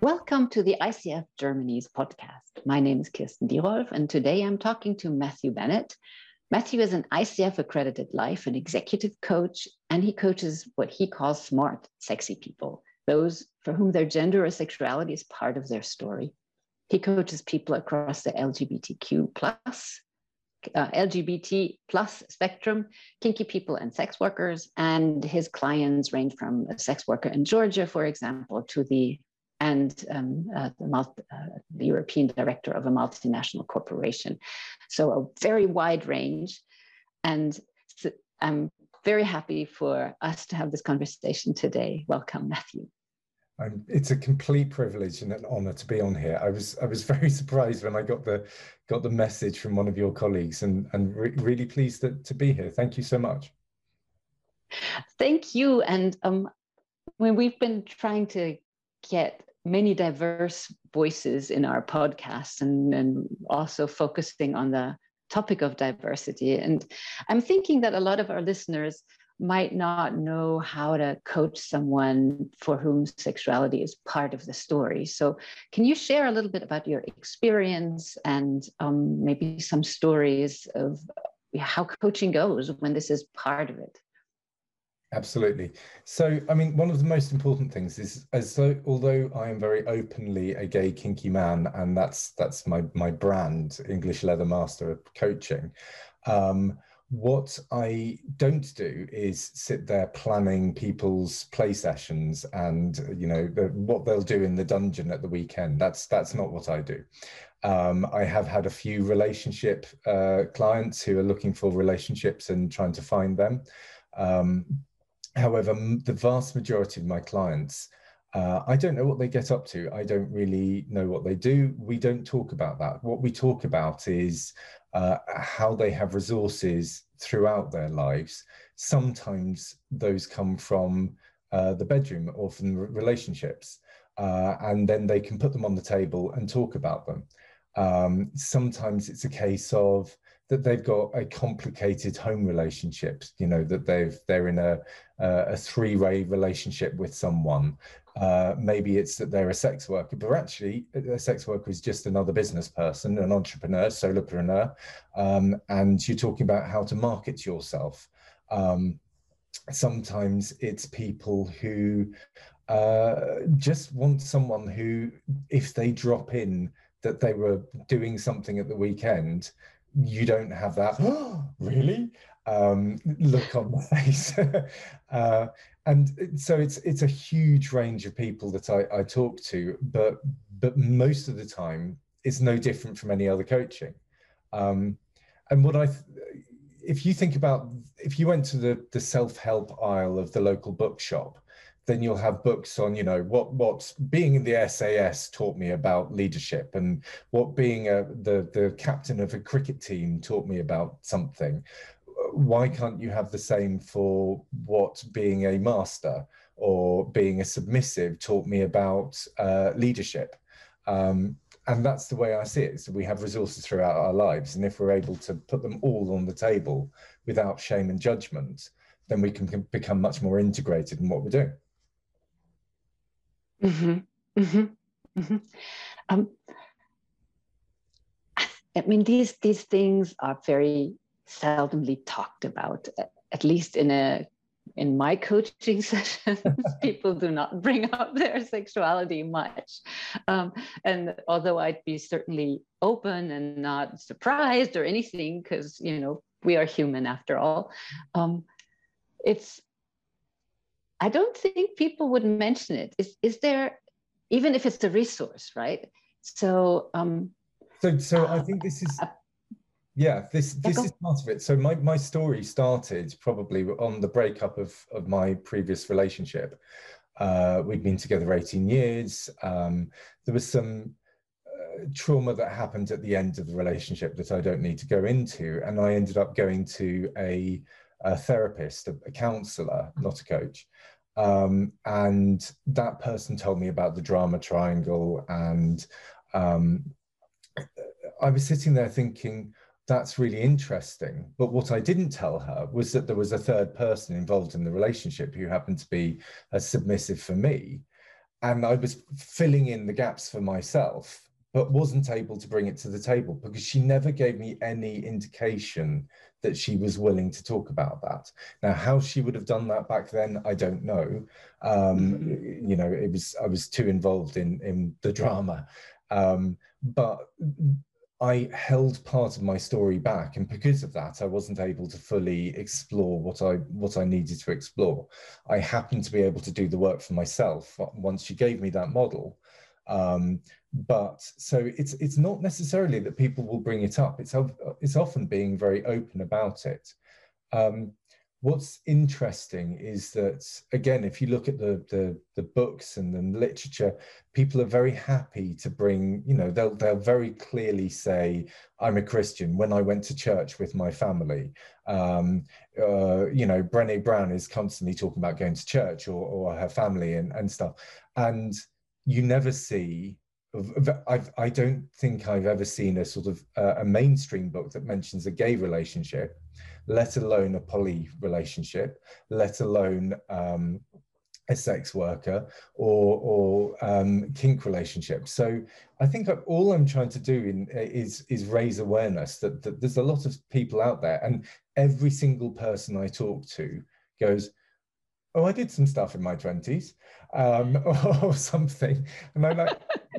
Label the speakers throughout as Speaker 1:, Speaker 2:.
Speaker 1: Welcome to the ICF Germany's podcast. My name is Kirsten Dierolf, and today I'm talking to Matthew Bennett. Matthew is an ICF accredited life and executive coach, and he coaches what he calls smart, sexy people, those for whom their gender or sexuality is part of their story. He coaches people across the LGBTQ plus, uh, LGBT plus spectrum, kinky people and sex workers, and his clients range from a sex worker in Georgia, for example, to the and um, uh, the, multi, uh, the, European director of a multinational corporation. So a very wide range. And so I'm very happy for us to have this conversation today. Welcome, Matthew.
Speaker 2: Um, it's a complete privilege and an honor to be on here. I was I was very surprised when I got the got the message from one of your colleagues, and and re really pleased to, to be here. Thank you so much.
Speaker 1: Thank you. And um, when we've been trying to get many diverse voices in our podcast and, and also focusing on the topic of diversity. And I'm thinking that a lot of our listeners might not know how to coach someone for whom sexuality is part of the story. So, can you share a little bit about your experience and um, maybe some stories of how coaching goes when this is part of it?
Speaker 2: Absolutely. So, I mean, one of the most important things is, as though, although I am very openly a gay kinky man, and that's that's my my brand, English Leather Master of Coaching. Um, what I don't do is sit there planning people's play sessions and you know what they'll do in the dungeon at the weekend. That's that's not what I do. Um, I have had a few relationship uh, clients who are looking for relationships and trying to find them. Um, However, the vast majority of my clients, uh, I don't know what they get up to. I don't really know what they do. We don't talk about that. What we talk about is uh, how they have resources throughout their lives. Sometimes those come from uh, the bedroom or from relationships, uh, and then they can put them on the table and talk about them. Um, sometimes it's a case of that they've got a complicated home relationship you know that they've they're in a a three-way relationship with someone. Uh, maybe it's that they're a sex worker but actually a sex worker is just another business person an entrepreneur solopreneur. Um, and you're talking about how to market yourself. Um, sometimes it's people who uh, just want someone who if they drop in that they were doing something at the weekend you don't have that. Really? Um, look on the face. Uh, and so it's it's a huge range of people that I, I talk to but but most of the time it's no different from any other coaching. Um, and what i if you think about if you went to the the self-help aisle of the local bookshop then you'll have books on you know what what being in the SAS taught me about leadership and what being a, the the captain of a cricket team taught me about something why can't you have the same for what being a master or being a submissive taught me about uh, leadership um, and that's the way I see it. So we have resources throughout our lives, and if we're able to put them all on the table without shame and judgment, then we can, can become much more integrated in what we're doing.
Speaker 1: Mm-hmm. Mm-hmm. Mm-hmm. Um, I mean, these these things are very seldomly talked about, at least in a in my coaching sessions, people do not bring up their sexuality much. Um, and although I'd be certainly open and not surprised or anything, because you know we are human after all, um, it's I don't think people would mention it. Is is there, even if it's a resource, right? So um,
Speaker 2: so so I think this is uh, yeah this this is part of it. So my my story started probably on the breakup of of my previous relationship. Uh, we'd been together 18 years. Um, there was some uh, trauma that happened at the end of the relationship that I don't need to go into, and I ended up going to a a therapist, a, counselor, not a coach. Um, and that person told me about the drama triangle. And um, I was sitting there thinking, that's really interesting. But what I didn't tell her was that there was a third person involved in the relationship who happened to be as submissive for me. and I was filling in the gaps for myself, but wasn't able to bring it to the table because she never gave me any indication that she was willing to talk about that. Now, how she would have done that back then, I don't know. Um, mm-hmm. You know, it was I was too involved in in the drama, um, but I held part of my story back, and because of that, I wasn't able to fully explore what I what I needed to explore. I happened to be able to do the work for myself once she gave me that model. Um, but so it's it's not necessarily that people will bring it up. It's it's often being very open about it. Um, what's interesting is that again if you look at the, the the, books and the literature people are very happy to bring you know they'll they'll very clearly say i'm a christian when i went to church with my family um, uh, you know brene brown is constantly talking about going to church or, or her family and, and stuff and you never see I've, I don't think I've ever seen a sort of uh, a mainstream book that mentions a gay relationship let alone a poly relationship, let alone um, a sex worker or or um, kink relationship. So I think all I'm trying to do in, is is raise awareness that, that there's a lot of people out there, and every single person I talk to goes, "Oh, I did some stuff in my twenties, um, or something," and I'm like,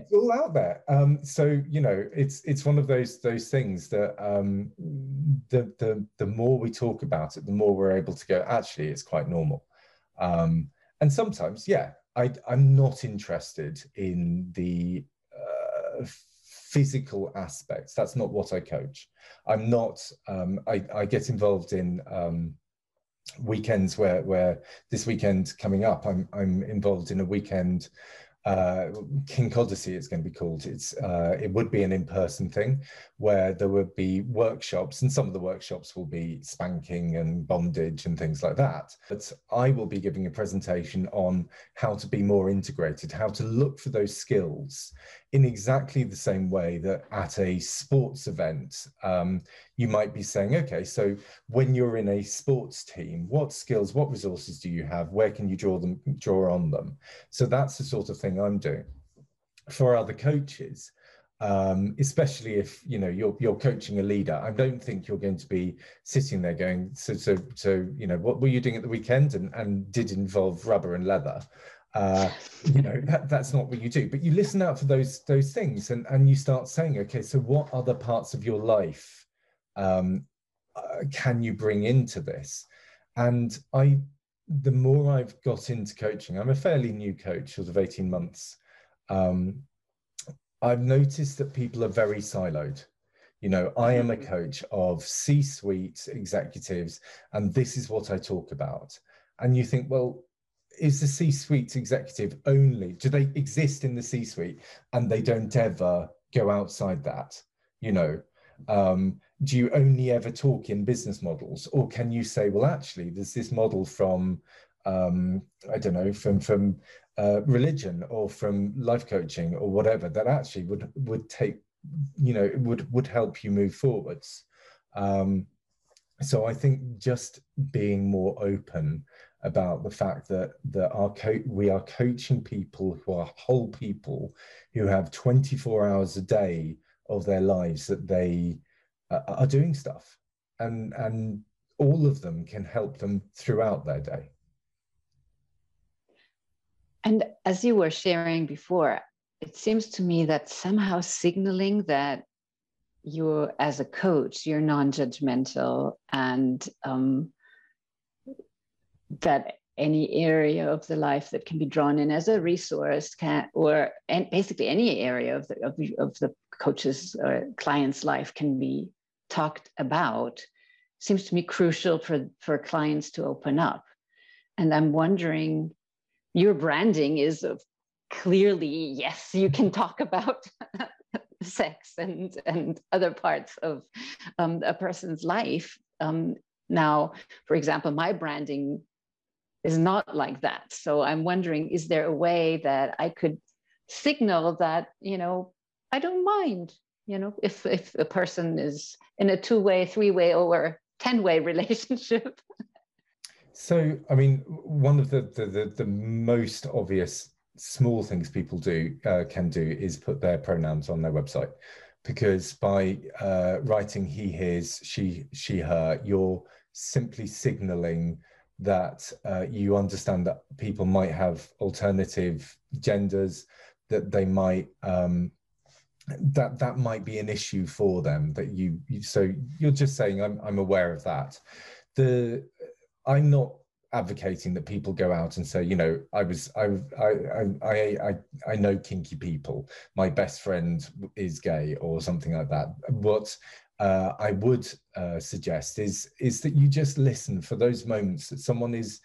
Speaker 2: "It's all out there." Um, so you know, it's it's one of those those things that um, the, the, the more we talk about it, the more we're able to go, actually, it's quite normal. Um, and sometimes, yeah, I, I'm not interested in the uh, physical aspects. That's not what I coach. I'm not, um, I, I get involved in um, weekends where, where this weekend coming up, I'm, I'm involved in a weekend uh, Kink Odyssey it's going to be called. It's uh, it would be an in-person thing where there would be workshops, and some of the workshops will be spanking and bondage and things like that. But I will be giving a presentation on how to be more integrated, how to look for those skills in exactly the same way that at a sports event, um, you might be saying, okay, so when you're in a sports team, what skills, what resources do you have? Where can you draw them, draw on them? So that's the sort of thing I'm doing. For other coaches, um, especially if you know you're you're coaching a leader. I don't think you're going to be sitting there going, so so so you know, what were you doing at the weekend and and did involve rubber and leather uh, you know that, that's not what you do but you listen out for those those things and and you start saying okay so what other parts of your life um, uh, can you bring into this and i the more i've got into coaching i'm a fairly new coach sort of 18 months um, i've noticed that people are very siloed you know i am a mm-hmm. coach of c-suite executives and this is what i talk about and you think well is the C-suite executive only? Do they exist in the C-suite and they don't ever go outside that? You know, um, do you only ever talk in business models, or can you say, well, actually, there's this model from um, I don't know, from from uh, religion or from life coaching or whatever that actually would would take, you know, would would help you move forwards. Um, so I think just being more open about the fact that that our co- we are coaching people who are whole people who have 24 hours a day of their lives that they uh, are doing stuff. And and all of them can help them throughout their day.
Speaker 1: And as you were sharing before it seems to me that somehow signaling that you're as a coach you're non-judgmental and um, that any area of the life that can be drawn in as a resource can or and basically any area of the of, of the coach's or client's life can be talked about seems to me crucial for for clients to open up and i'm wondering your branding is of clearly yes you can talk about sex and and other parts of um, a person's life um, now for example my branding is not like that. So I'm wondering, is there a way that I could signal that, you know, I don't mind, you know, if if a person is in a two-way, three-way, or 10-way relationship?
Speaker 2: So, I mean, one of the, the the, the most obvious small things people do uh, can do is put their pronouns on their website because by uh, writing he his she she her you're simply signaling that uh, you understand that people might have alternative genders that they might um, that that might be an issue for them that you, you so you're just saying I'm, I'm aware of that the i'm not advocating that people go out and say, you know, I was, I, I, I, I, I know kinky people. My best friend is gay or something like that. What uh, I would uh, suggest is is that you just listen for those moments that someone is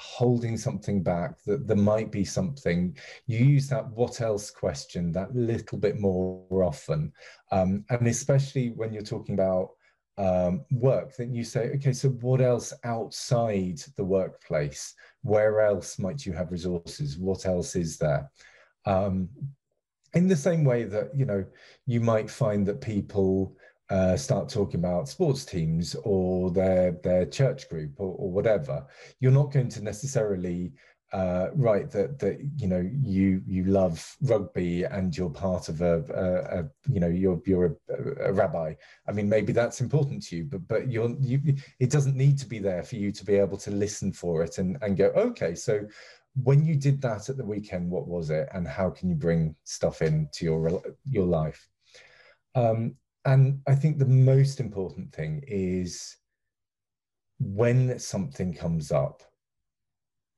Speaker 2: holding something back that there might be something you use that what else question that little bit more often um, and especially when you're talking about um, work, then you say, okay, so what else outside the workplace? Where else might you have resources? What else is there? Um, in the same way that you know, you might find that people uh, start talking about sports teams or their their church group or, or whatever. You're not going to necessarily uh, right that that you know you you love rugby and you're part of a, a, a you know you're you're a, a, rabbi i mean maybe that's important to you but but you're you it doesn't need to be there for you to be able to listen for it and and go okay so when you did that at the weekend what was it and how can you bring stuff into your your life um, and i think the most important thing is when something comes up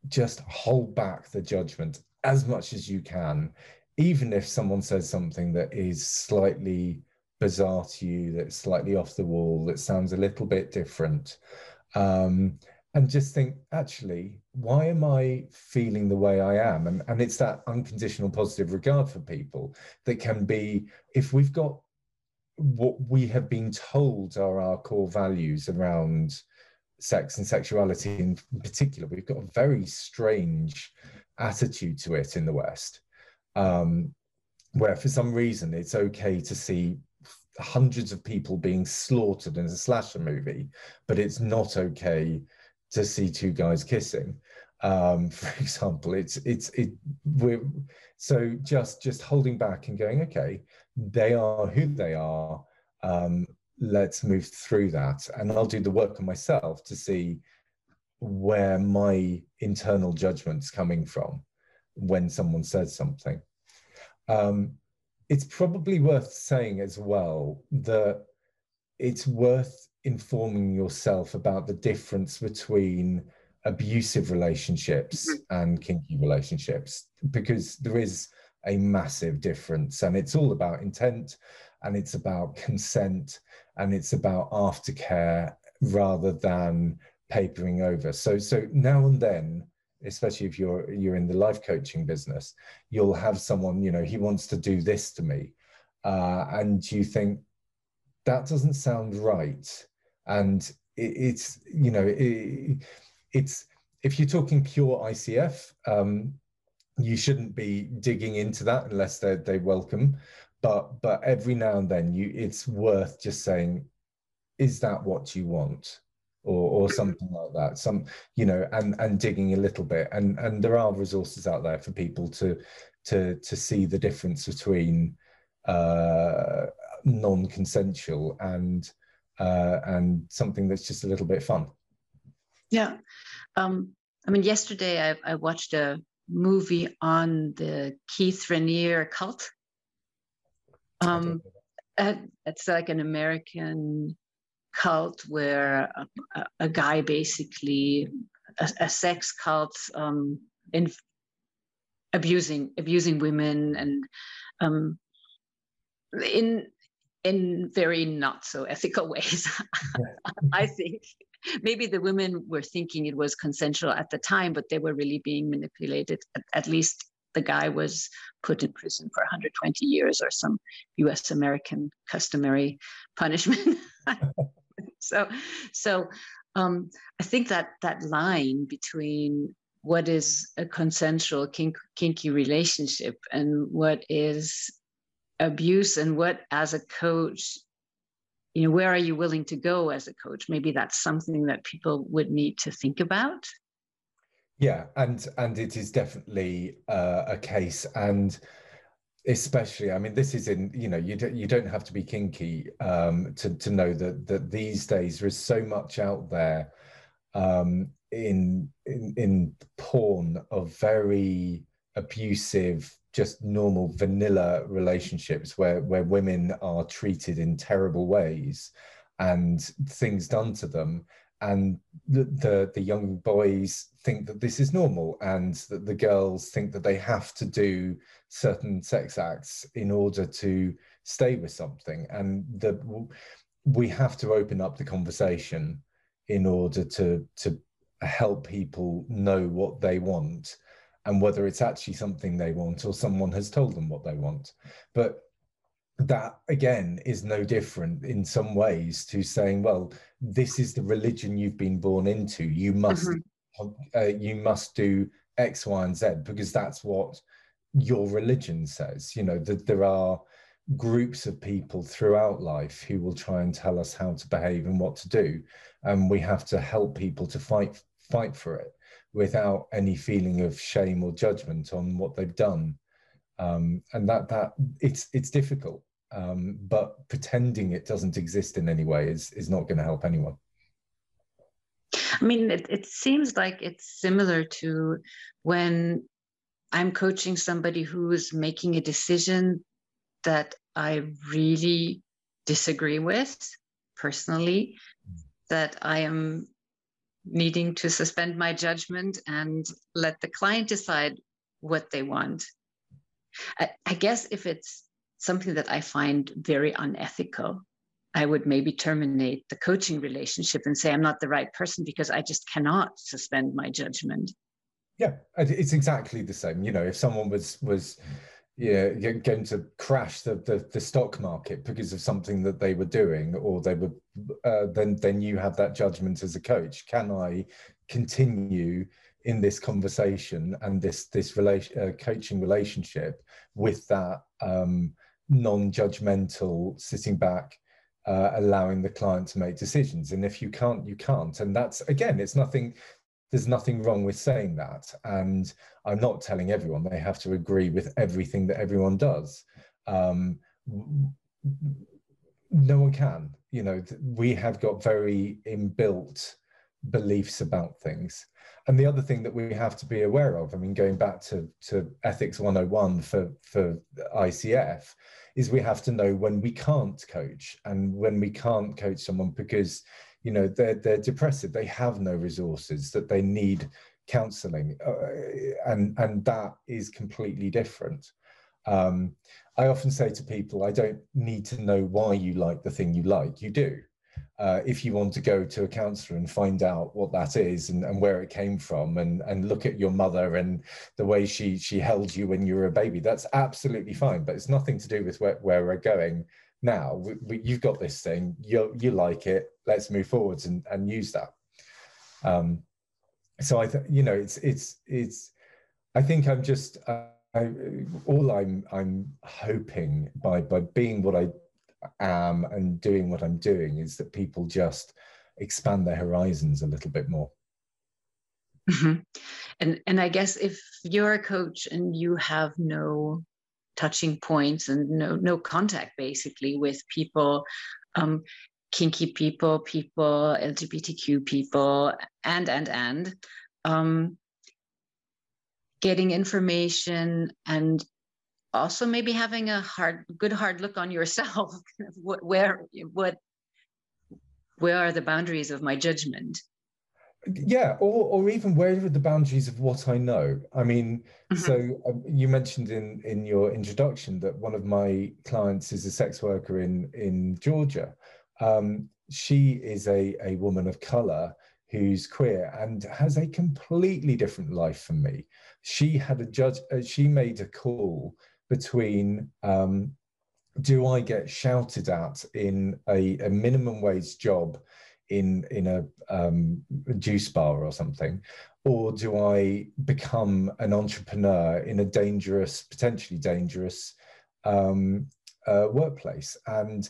Speaker 2: just hold back the judgment as much as you can, even if someone says something that is slightly bizarre to you, that's slightly off the wall, that sounds a little bit different. Um, and just think, actually, why am I feeling the way I am? And, and it's that unconditional positive regard for people that can be, if we've got what we have been told are our core values around sex and sexuality in particular, we've got a very strange attitude to it in the West, um, where for some reason it's okay to see hundreds of people being slaughtered in a slasher movie, but it's not okay to see two guys kissing. Um, for example, it's it's it we're so just just holding back and going, okay, they are who they are. Um, let's move through that and i'll do the work on myself to see where my internal judgment's coming from when someone says something um, it's probably worth saying as well that it's worth informing yourself about the difference between abusive relationships mm-hmm. and kinky relationships because there is a massive difference and it's all about intent and it's about consent and it's about aftercare rather than papering over. So so now and then, especially if you're you're in the life coaching business, you'll have someone, you know, he wants to do this to me. Uh, and you think that doesn't sound right. And it, it's, you know, it, it's if you're talking pure ICF, um, you shouldn't be digging into that unless they they welcome. But but every now and then you it's worth just saying is that what you want? Or or something like that. Some you know and and digging a little bit. And and there are resources out there for people to to to see the difference between uh non-consensual and uh and something that's just a little bit fun.
Speaker 1: Yeah. Um i mean yesterday i, I watched a movie on the keith raniere cult um, it's like an American cult where a, a guy basically a, a sex cult um, in abusing abusing women and um, in in very not so ethical ways. I think maybe the women were thinking it was consensual at the time, but they were really being manipulated. At, at least the guy was put in prison for 120 years or some US American customary punishment. so so um, I think that that line between what is a consensual kink, kinky relationship and what is abuse and what as a coach you know where are you willing to go as a coach? Maybe that's something that people would need to think about.
Speaker 2: Yeah, and and it is definitely uh, a case, and especially, I mean, this is in you know you don't you don't have to be kinky um, to to know that that these days there is so much out there um, in in in porn of very abusive just normal vanilla relationships where where women are treated in terrible ways and things done to them. And the, the, the young boys think that this is normal and that the girls think that they have to do certain sex acts in order to stay with something. And that we have to open up the conversation in order to to help people know what they want and whether it's actually something they want or someone has told them what they want. But that again is no different in some ways to saying well this is the religion you've been born into. You must mm-hmm. uh, you must do x y and z because that's what your religion says you know that there are groups of people throughout life who will try and tell us how to behave and what to do and we have to help people to fight fight for it without any feeling of shame or judgment on what they've done. Um, and that that it's it's difficult um, but pretending it doesn't exist in any way is is not going to help anyone.
Speaker 1: I mean it, it seems like it's similar to when i'm coaching somebody who's making a decision that i really disagree with personally that i am needing to suspend my judgment and let the client decide what they want I, I guess if it's something that I find very unethical, I would maybe terminate the coaching relationship and say I'm not the right person because I just cannot suspend my judgment.
Speaker 2: Yeah, it's exactly the same. You know, if someone was was yeah going to crash the, the, the stock market because of something that they were doing, or they were, uh, then then you have that judgment as a coach. Can I continue in this conversation and this this relation uh, coaching relationship with that um, non-judgmental sitting back uh, allowing the client to make decisions and if you can't you can't and that's again it's nothing there's nothing wrong with saying that and i'm not telling everyone. They have to agree with everything that everyone does. Um, no one can you know we have got very inbuilt beliefs about things. And the other thing that we have to be aware of i mean going back to, to ethics 101 for, for icf is we have to know when we can't coach and when we can't coach someone because you know they're they're depressive. They have no resources that they need counseling uh, and and that is completely different. Um, i often say to people i don't need to know why you like the thing you like. You do. Uh, if you want to go to a counselor and find out what that is and, and where it came from and, and look at your mother and the way she she held you when you were a baby, that's absolutely fine. But it's nothing to do with where, where we're going now. We, we, you've got this thing, you you like it. Let's move forwards and, and use that. Um, so I, th- you know, it's it's it's. I think I'm just. Uh, I, all I'm I'm hoping by by being what I am and doing what I'm doing is that people just expand their horizons a little bit more.
Speaker 1: Mm-hmm. And and I guess if you're a coach and you have no touching points and no no contact basically with people, um, kinky people, people, LGBTQ people, and and and um, getting information and also maybe having a hard good hard look on yourself what, where what where are the boundaries of my judgment
Speaker 2: yeah or or even where are the boundaries of what i know? I mean mm-hmm. so um, you mentioned in in your introduction that one of my clients is a sex worker in in georgia. Um, she is a a woman of color who's queer and has a completely different life from me. She had a judge uh, she made a call between um, do I get shouted at in a, a minimum wage job in in a, um, juice bar or something, or do I become an entrepreneur in a dangerous, potentially dangerous um, uh, workplace? And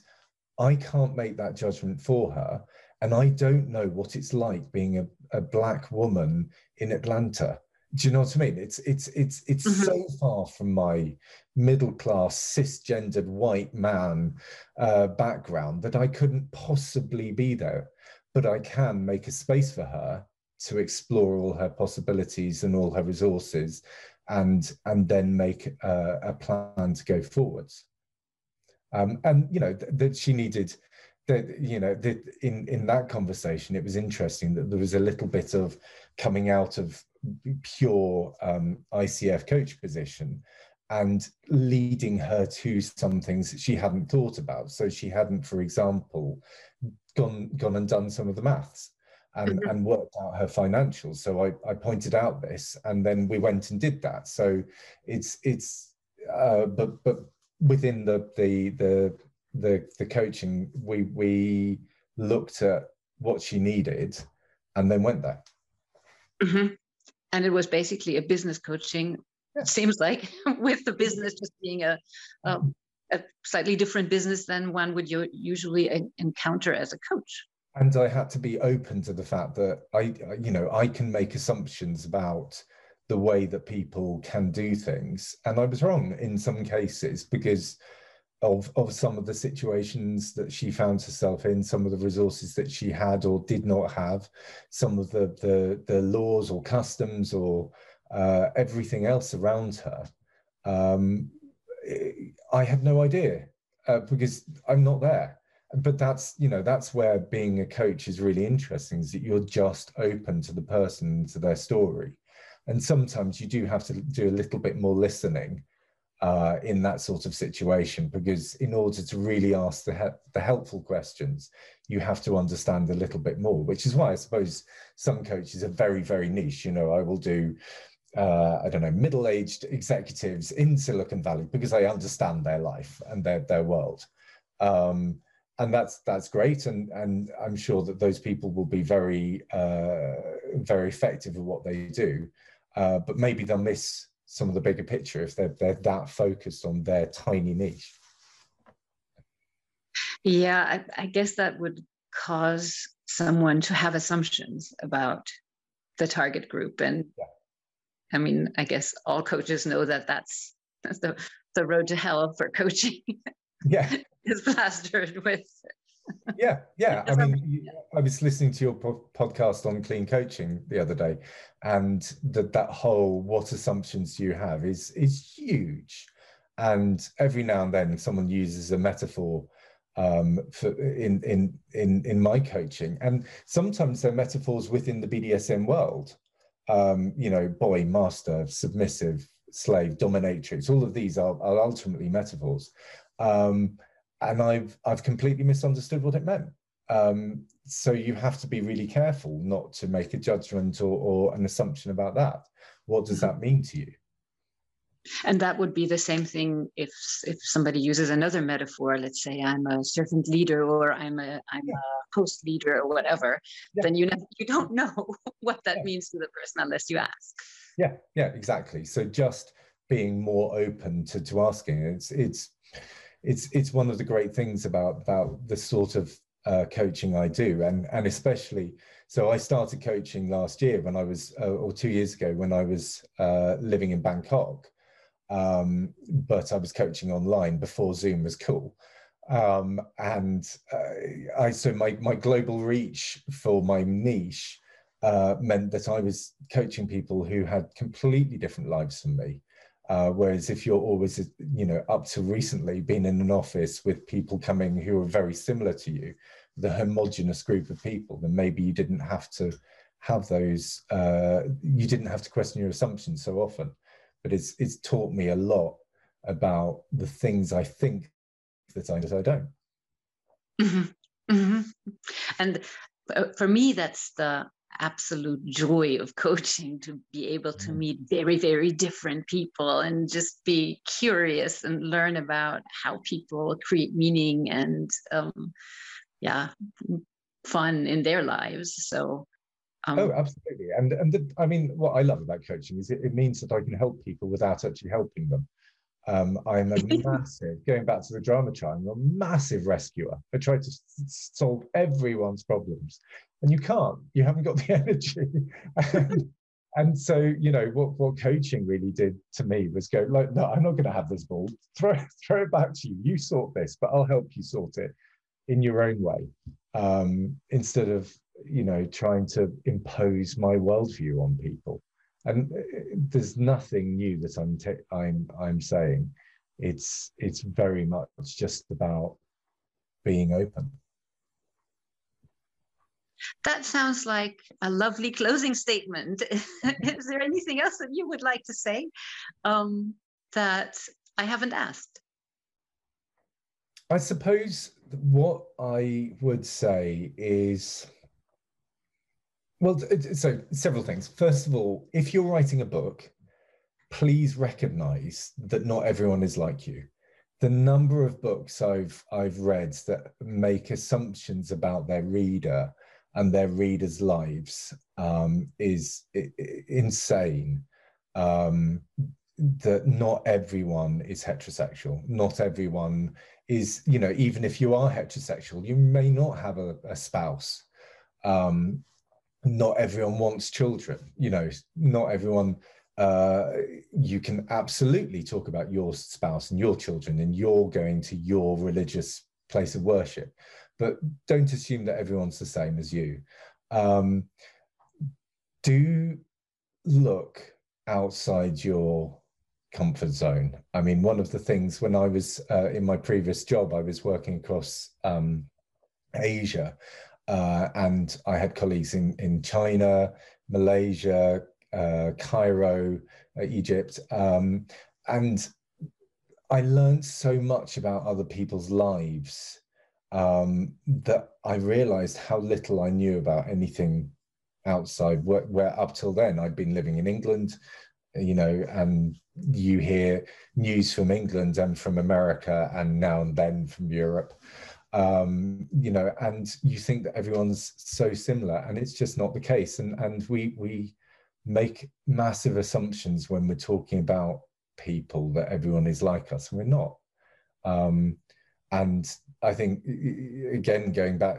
Speaker 2: I can't make that judgment for her, and I don't know what it's like being a, a black woman in Atlanta. Do you know what I mean? It's it's it's it's mm-hmm. so far from my middle class cisgendered white man uh, background that I couldn't possibly be there, but I can make a space for her to explore all her possibilities and all her resources, and and then make a, a plan to go forwards. Um, and you know that th- she needed that you know that in in that conversation it was interesting that there was a little bit of coming out of pure um, ICF coach position and leading her to some things that she hadn't thought about. So she hadn't, for example, gone gone and done some of the maths and, mm-hmm. and worked out her financials. So I, I pointed out this and then we went and did that. So it's it's uh, but but within the the the the the coaching, we we looked at what she needed, and then went there.
Speaker 1: Mm-hmm. And it was basically a business coaching. Yeah. Seems like with the business just being a, a, mm-hmm. a slightly different business than one would you usually encounter as a coach.
Speaker 2: And I had to be open to the fact that I, you know, I can make assumptions about the way that people can do things, and I was wrong in some cases because of of some of the situations that she found herself in, some of the resources that she had or did not have, some of the the, the laws or customs or uh, everything else around her. Um, I had no idea uh, because I'm not there. But that's you know that's where being a coach is really interesting is that you're just open to the person to their story, and sometimes you do have to do a little bit more listening uh, in that sort of situation because in order to really ask the, he- the helpful questions you have to understand a little bit more which is why i suppose some coaches are very very niche. You know i will do uh, i don't know middle-aged executives in silicon valley because i understand their life and their, their world. Um, and that's that's great. And and i'm sure that those people will be very uh, very effective at what they do. Uh, but maybe they'll miss some of the bigger picture if they're, they're that focused on their tiny niche.
Speaker 1: Yeah, I, I guess that would cause someone to have assumptions about the target group. And yeah. I mean, I guess all coaches know that that's, that's the, the road to hell for coaching.
Speaker 2: Yeah.
Speaker 1: is plastered with
Speaker 2: yeah, yeah. I mean, I was listening to your po- podcast on clean coaching the other day, and that that whole what assumptions do you have is is huge. And every now and then, someone uses a metaphor um, for in in in in my coaching, and sometimes they're metaphors within the BDSM world. Um, you know, boy, master, submissive, slave, dominatrix. All of these are, are ultimately metaphors. Um, and I've I've completely misunderstood what it meant. Um, so you have to be really careful not to make a judgment or, or an assumption about that. What does that mean to you?
Speaker 1: And that would be the same thing if if somebody uses another metaphor. Let's say I'm a servant leader or I'm a I'm yeah. a post leader or whatever. Yeah. Then you know, you don't know what that yeah. means to the person unless you ask.
Speaker 2: Yeah, yeah, exactly. So just being more open to to asking. It's it's it's it's one of the great things about about the sort of uh, coaching I do, and and especially so I started coaching last year when I was uh, or two years ago when I was uh, living in Bangkok, um, but I was coaching online before Zoom was cool, um, and uh, I so my my global reach for my niche uh, meant that I was coaching people who had completely different lives from me. Uh, whereas if you're always, you know, up to recently been in an office with people coming who are very similar to you, the homogenous group of people, then maybe you didn't have to have those, uh, you didn't have to question your assumptions so often. But it's it's taught me a lot about the things I think that I, that I don't.
Speaker 1: Mm-hmm. Mm-hmm. And uh, for me, that's the absolute joy of coaching to be able to mm. meet very very different people and just be curious and learn about how people create meaning and um, yeah fun in their lives so
Speaker 2: um, oh absolutely and and the, i mean what i love about coaching is it, it means that i can help people without actually helping them Um, I'm a massive, going back to the drama child, I'm a massive rescuer. I try to solve everyone's problems. And you can't, you haven't got the energy. and, and, so, you know, what, what coaching really did to me was go, like, no, I'm not going to have this ball. Throw, throw it back to you. You sort this, but I'll help you sort it in your own way. Um, instead of, you know, trying to impose my worldview on people and uh, there's nothing new that I'm I'm I'm saying. It's it's very much just about being open.
Speaker 1: That sounds like a lovely closing statement. Is there anything else that you would like to say um, that I haven't asked?
Speaker 2: I suppose what I would say is well, so several things. First of all, if you're writing a book, please recognize that not everyone is like you. The number of books I've I've read that make assumptions about their reader and their readers' lives um, is insane. Um, that not everyone is heterosexual. Not everyone is, you know, even if you are heterosexual, you may not have a, a spouse. Um, not everyone wants children you know not everyone uh, you can absolutely talk about your spouse and your children and you're going to your religious place of worship but don't assume that everyone's the same as you um, do look outside your comfort zone i mean one of the things when i was uh, in my previous job i was working across um, asia uh, and I had colleagues in, in China, Malaysia, uh, Cairo, uh, Egypt. Um, and I learned so much about other people's lives um, that I realized how little I knew about anything outside where, where up till then I'd been living in England, you know, and you hear news from England and from America and now and then from Europe um, you know, and you think that everyone's so similar, and it's just not the case. And and we we make massive assumptions when we're talking about people that everyone is like us, and we're not. Um, and I think again, going back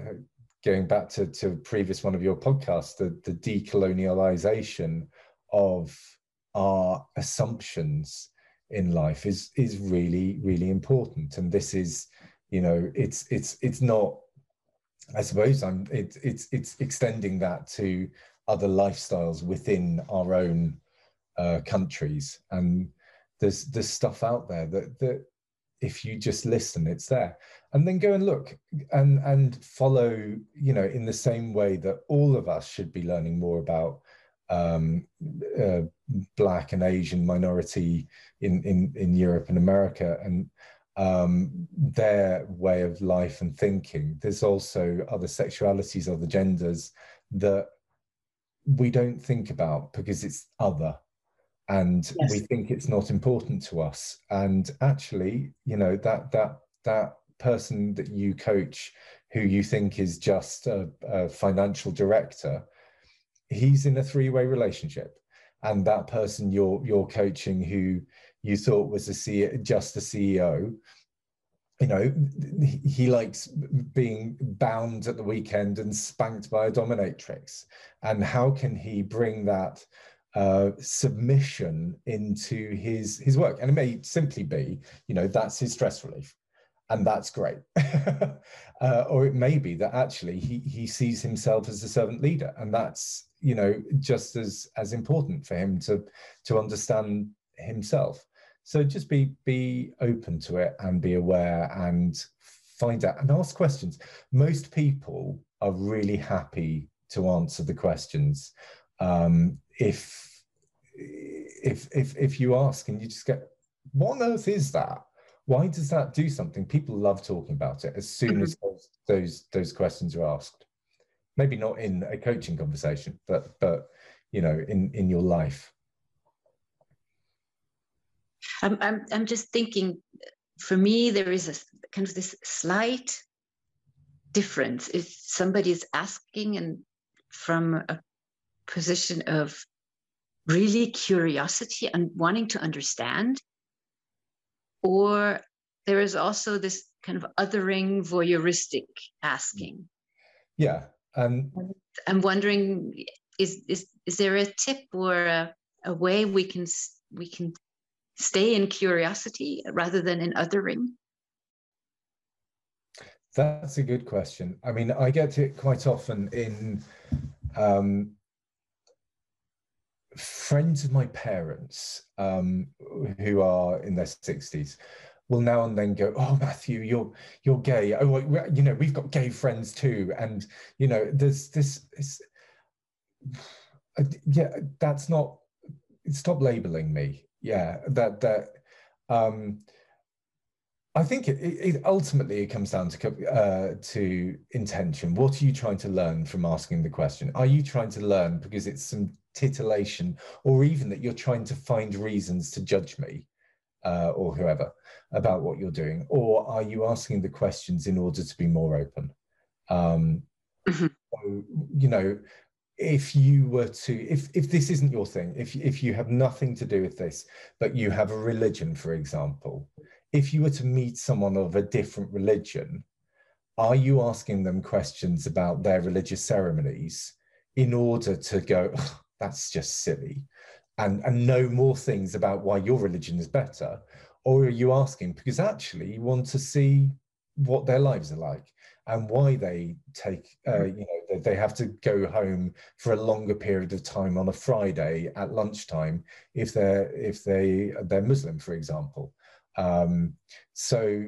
Speaker 2: going back to to previous one of your podcasts, the the decolonialization of our assumptions in life is is really really important, and this is you know it's it's it's not i suppose i'm it's it's it's extending that to other lifestyles within our own uh, countries. And there's there's stuff out there that that if you just listen it's there and then go and look and and follow you know in the same way that all of us should be learning more about um, uh, black and asian minority in in in europe and america and um, their way of life and thinking. There's also other sexualities, other genders that we don't think about because it's other and yes. we think it's not important to us and actually you know that that that person that you coach who you think is just a, a financial director he's in a three-way relationship and that person you're you're coaching who you thought was a CEO, just a CEO. You know, he likes being bound at the weekend and spanked by a dominatrix. And how can he bring that uh, submission into his his work? And it may simply be, you know, that's his stress relief, and that's great. uh, or it may be that actually he he sees himself as a servant leader, and that's you know just as as important for him to to understand himself so just be be open to it and be aware and find out and ask questions most people are really happy to answer the questions um, if if if if you ask and you just get what on earth is that why does that do something people love talking about it as soon as mm-hmm. those those, those questions are asked maybe not in a coaching conversation but but you know in in your life
Speaker 1: I'm, I'm, I'm just thinking, for me, there is a kind of this slight difference. If somebody is asking and from a position of really curiosity and wanting to understand, or there is also this kind of othering voyeuristic asking.
Speaker 2: Yeah um,
Speaker 1: i'm wondering is is is there a tip or a, a way we can we can stay in curiosity rather than in othering?
Speaker 2: That's a good question. I mean i get it quite often in um, friends of my parents um, who are in their 60s will now and then go, "Oh, Matthew, you're you're gay. Oh, you know, we've got gay friends too." And you know, there's this. Uh, yeah, that's not. Stop labeling me. Yeah, that that. Um, I think it, it, ultimately it comes down to uh, to intention. What are you trying to learn from asking the question? Are you trying to learn because it's some titillation, or even that you're trying to find reasons to judge me? uh, or whoever about what you're doing, or are you asking the questions in order to be more open? Um, mm-hmm. so, you know, if you were to, if if this isn't your thing, if if you have nothing to do with this, but you have a religion, for example, if you were to meet someone of a different religion, are you asking them questions about their religious ceremonies in order to go, that's just silly? and, and know more things about why your religion is better? Or are you asking because actually you want to see what their lives are like and why they take, uh, mm-hmm. you know, they have to go home for a longer period of time on a Friday at lunchtime if they're if they they're Muslim, for example. Um, so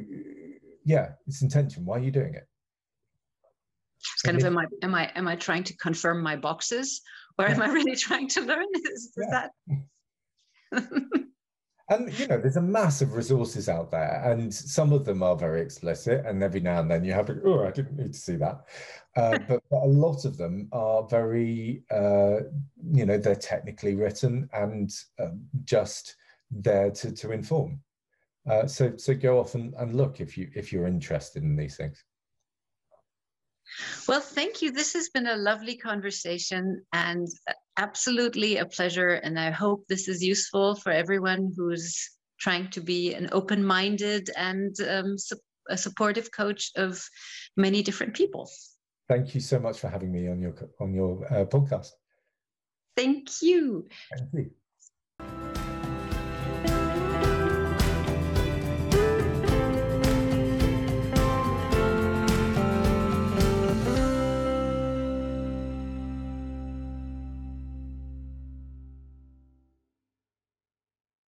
Speaker 2: yeah, it's intention. Why are you doing it?
Speaker 1: It's kind of am I am I am I trying to confirm my boxes or am I really trying to learn? Is, is that?
Speaker 2: and you know, there's a mass of resources out there, and some of them are very explicit, and every now and then you have, oh, I didn't need to see that. Uh, but, but, a lot of them are very, uh, you know, they're technically written and uh, just there to to inform. Uh, so so go off and, and look if you if you're interested in these things.
Speaker 1: Well, thank you. This has been a lovely conversation and absolutely a pleasure. And I hope this is useful for everyone who's trying to be an open minded and um, su- a supportive coach of many different people.
Speaker 2: Thank you so much for having me on your on your uh, podcast.
Speaker 1: Thank you.
Speaker 2: Thank you.